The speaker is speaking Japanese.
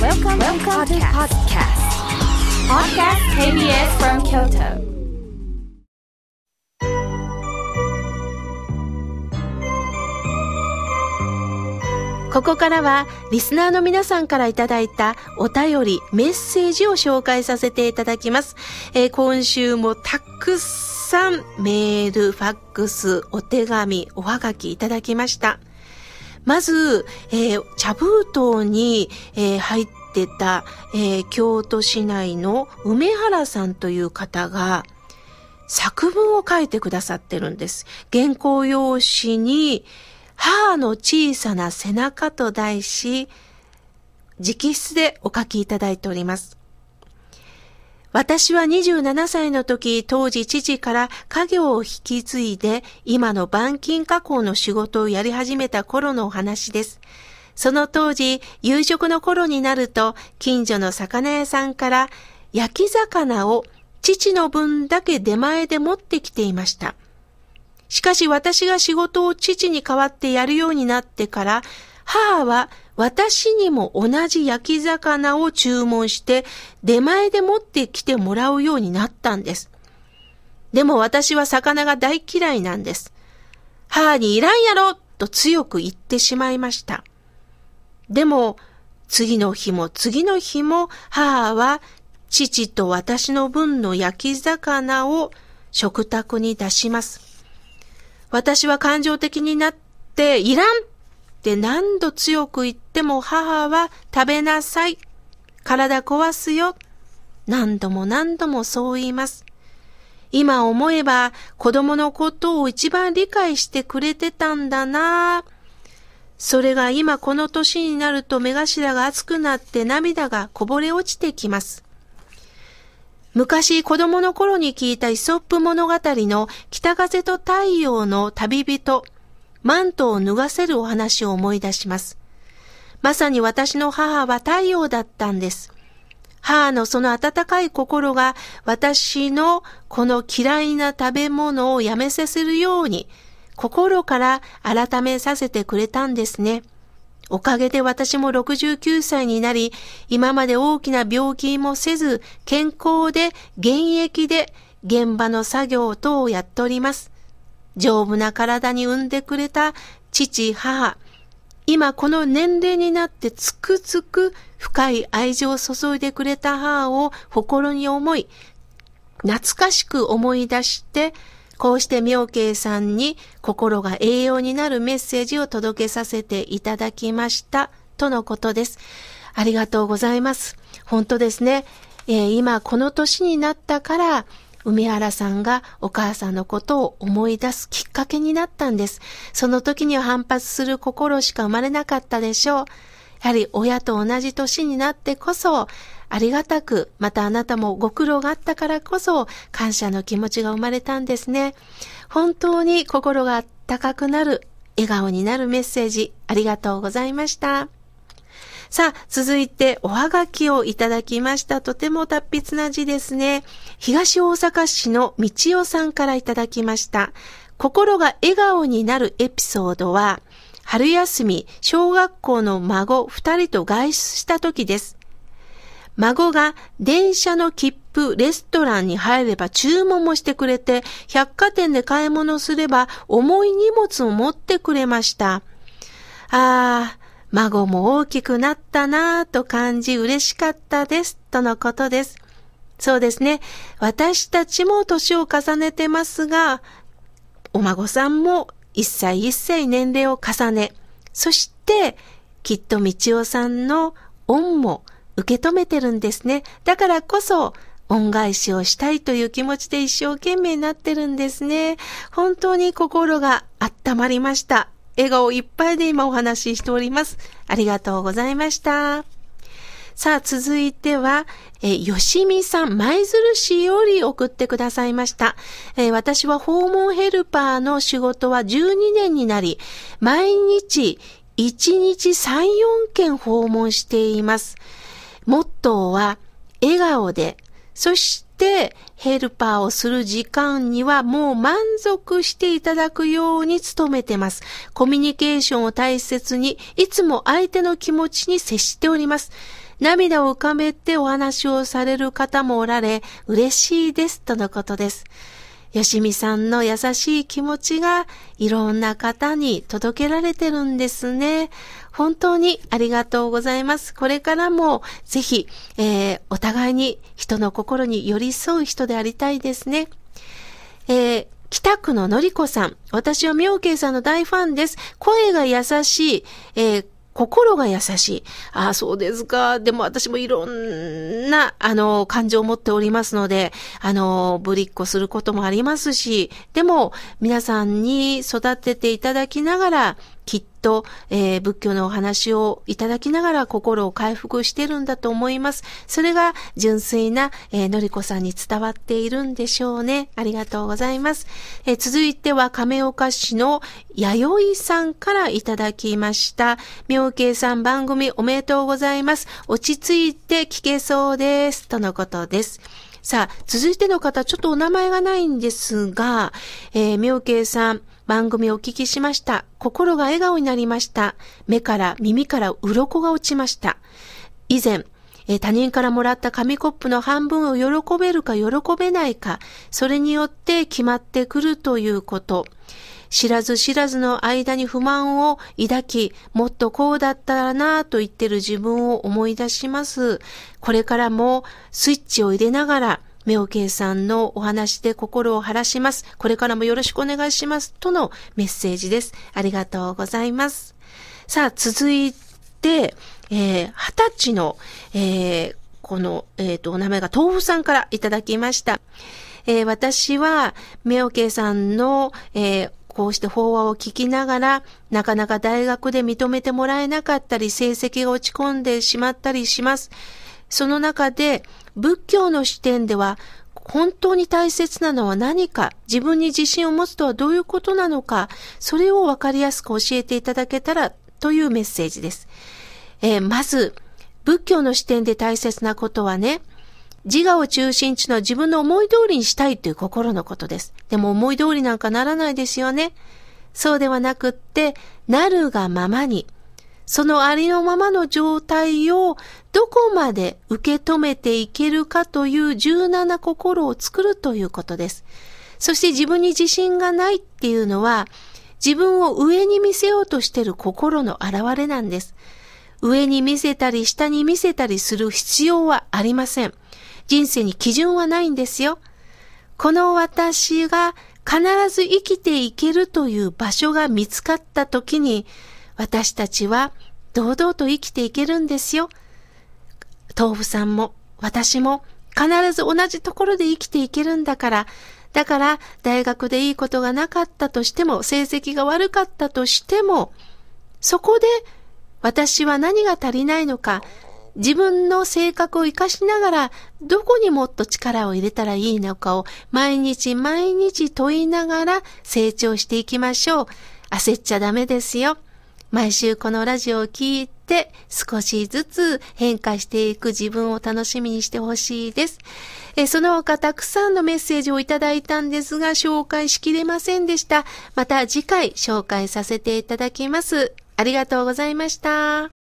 Welcome, Welcome to podcast. Podcast KBS from Kyoto. ここからはリスナーの皆さんからいただいたお便り、メッセージを紹介させていただきます。えー今週もたくさんメール、ファックス、お手紙、おはがきいただきました。まず、えー茶封筒に、えー入ってた、えー京都市内の梅原さんという方が、作文を書いてくださってるんです。原稿用紙に、母の小さな背中と題し、直筆でお書きいただいております。私は27歳の時、当時父から家業を引き継いで、今の板金加工の仕事をやり始めた頃のお話です。その当時、夕食の頃になると、近所の魚屋さんから焼き魚を父の分だけ出前で持ってきていました。しかし私が仕事を父に代わってやるようになってから、母は私にも同じ焼き魚を注文して出前で持ってきてもらうようになったんです。でも私は魚が大嫌いなんです。母にいらんやろと強く言ってしまいました。でも、次の日も次の日も母は父と私の分の焼き魚を食卓に出します。私は感情的になって、いらんって何度強く言ってでも母は食べなさい。体壊すよ。何度も何度もそう言います。今思えば子供のことを一番理解してくれてたんだなそれが今この年になると目頭が熱くなって涙がこぼれ落ちてきます。昔子供の頃に聞いたイソップ物語の北風と太陽の旅人、マントを脱がせるお話を思い出します。まさに私の母は太陽だったんです。母のその温かい心が私のこの嫌いな食べ物をやめさせるように心から改めさせてくれたんですね。おかげで私も69歳になり、今まで大きな病気もせず、健康で現役で現場の作業等をやっております。丈夫な体に産んでくれた父、母。今この年齢になってつくづく深い愛情を注いでくれた母を心に思い、懐かしく思い出して、こうして妙慶さんに心が栄養になるメッセージを届けさせていただきました。とのことです。ありがとうございます。本当ですね。えー今この年になったから、梅原さんがお母さんのことを思い出すきっかけになったんです。その時には反発する心しか生まれなかったでしょう。やはり親と同じ年になってこそ、ありがたく、またあなたもご苦労があったからこそ、感謝の気持ちが生まれたんですね。本当に心が温かくなる、笑顔になるメッセージ、ありがとうございました。さあ、続いておはがきをいただきました。とても達筆な字ですね。東大阪市の道代さんからいただきました。心が笑顔になるエピソードは、春休み、小学校の孫二人と外出した時です。孫が電車の切符、レストランに入れば注文もしてくれて、百貨店で買い物すれば重い荷物を持ってくれました。ああ、孫も大きくなったなぁと感じ嬉しかったです。とのことです。そうですね。私たちも年を重ねてますが、お孫さんも一歳一歳年齢を重ね、そしてきっと道夫さんの恩も受け止めてるんですね。だからこそ恩返しをしたいという気持ちで一生懸命になってるんですね。本当に心が温まりました。笑顔いっぱいで今お話ししております。ありがとうございました。さあ、続いては、えー、よしみさん、舞鶴市より送ってくださいました。えー私は訪問ヘルパーの仕事は12年になり、毎日1日3、4件訪問しています。モットーは、笑顔で、そしてヘルパーをする時間にはもう満足していただくように努めてます。コミュニケーションを大切に、いつも相手の気持ちに接しております。涙を浮かべてお話をされる方もおられ、嬉しいですとのことです。よしみさんの優しい気持ちがいろんな方に届けられてるんですね。本当にありがとうございます。これからもぜひ、えー、お互いに人の心に寄り添う人でありたいですね。えー北区ののりこさん。私は妙慶さんの大ファンです。声が優しい、えー、心が優しい。ああ、そうですか。でも私もいろんな、あの、感情を持っておりますので、あの、ぶりっこすることもありますし、でも、皆さんに育てていただきながら、きっと、えー、仏教のお話をいただきながら心を回復してるんだと思います。それが純粋な、えー、のりこさんに伝わっているんでしょうね。ありがとうございます。えー、続いては亀岡市の弥生さんからいただきました。妙慶さん番組おめでとうございます。落ち着いて聞けそうです。とのことです。さあ、続いての方、ちょっとお名前がないんですが、えー、妙慶さん、番組をお聞きしました。心が笑顔になりました。目から耳から鱗が落ちました。以前、え他人からもらった紙コップの半分を喜べるか喜べないか、それによって決まってくるということ。知らず知らずの間に不満を抱き、もっとこうだったらなぁと言ってる自分を思い出します。これからもスイッチを入れながら、メオケイさんのお話で心を晴らします。これからもよろしくお願いします。とのメッセージです。ありがとうございます。さあ、続いて、えー、二十歳の、えー、この、えっ、ー、と、お名前が豆腐さんからいただきました。えー、私は、メオケイさんの、えー、こうして法話を聞きながら、なかなか大学で認めてもらえなかったり、成績が落ち込んでしまったりします。その中で、仏教の視点では、本当に大切なのは何か、自分に自信を持つとはどういうことなのか、それをわかりやすく教えていただけたらというメッセージです。えー、まず、仏教の視点で大切なことはね、自我を中心地の自分の思い通りにしたいという心のことです。でも思い通りなんかならないですよね。そうではなくって、なるがままに、そのありのままの状態をどこまで受け止めていけるかという柔軟な心を作るということです。そして自分に自信がないっていうのは、自分を上に見せようとしている心の表れなんです。上に見せたり下に見せたりする必要はありません。人生に基準はないんですよ。この私が必ず生きていけるという場所が見つかった時に、私たちは堂々と生きていけるんですよ。豆腐さんも私も必ず同じところで生きていけるんだから、だから大学でいいことがなかったとしても、成績が悪かったとしても、そこで私は何が足りないのか、自分の性格を活かしながら、どこにもっと力を入れたらいいのかを毎日毎日問いながら成長していきましょう。焦っちゃダメですよ。毎週このラジオを聴いて少しずつ変化していく自分を楽しみにしてほしいです。えその他たくさんのメッセージをいただいたんですが紹介しきれませんでした。また次回紹介させていただきます。ありがとうございました。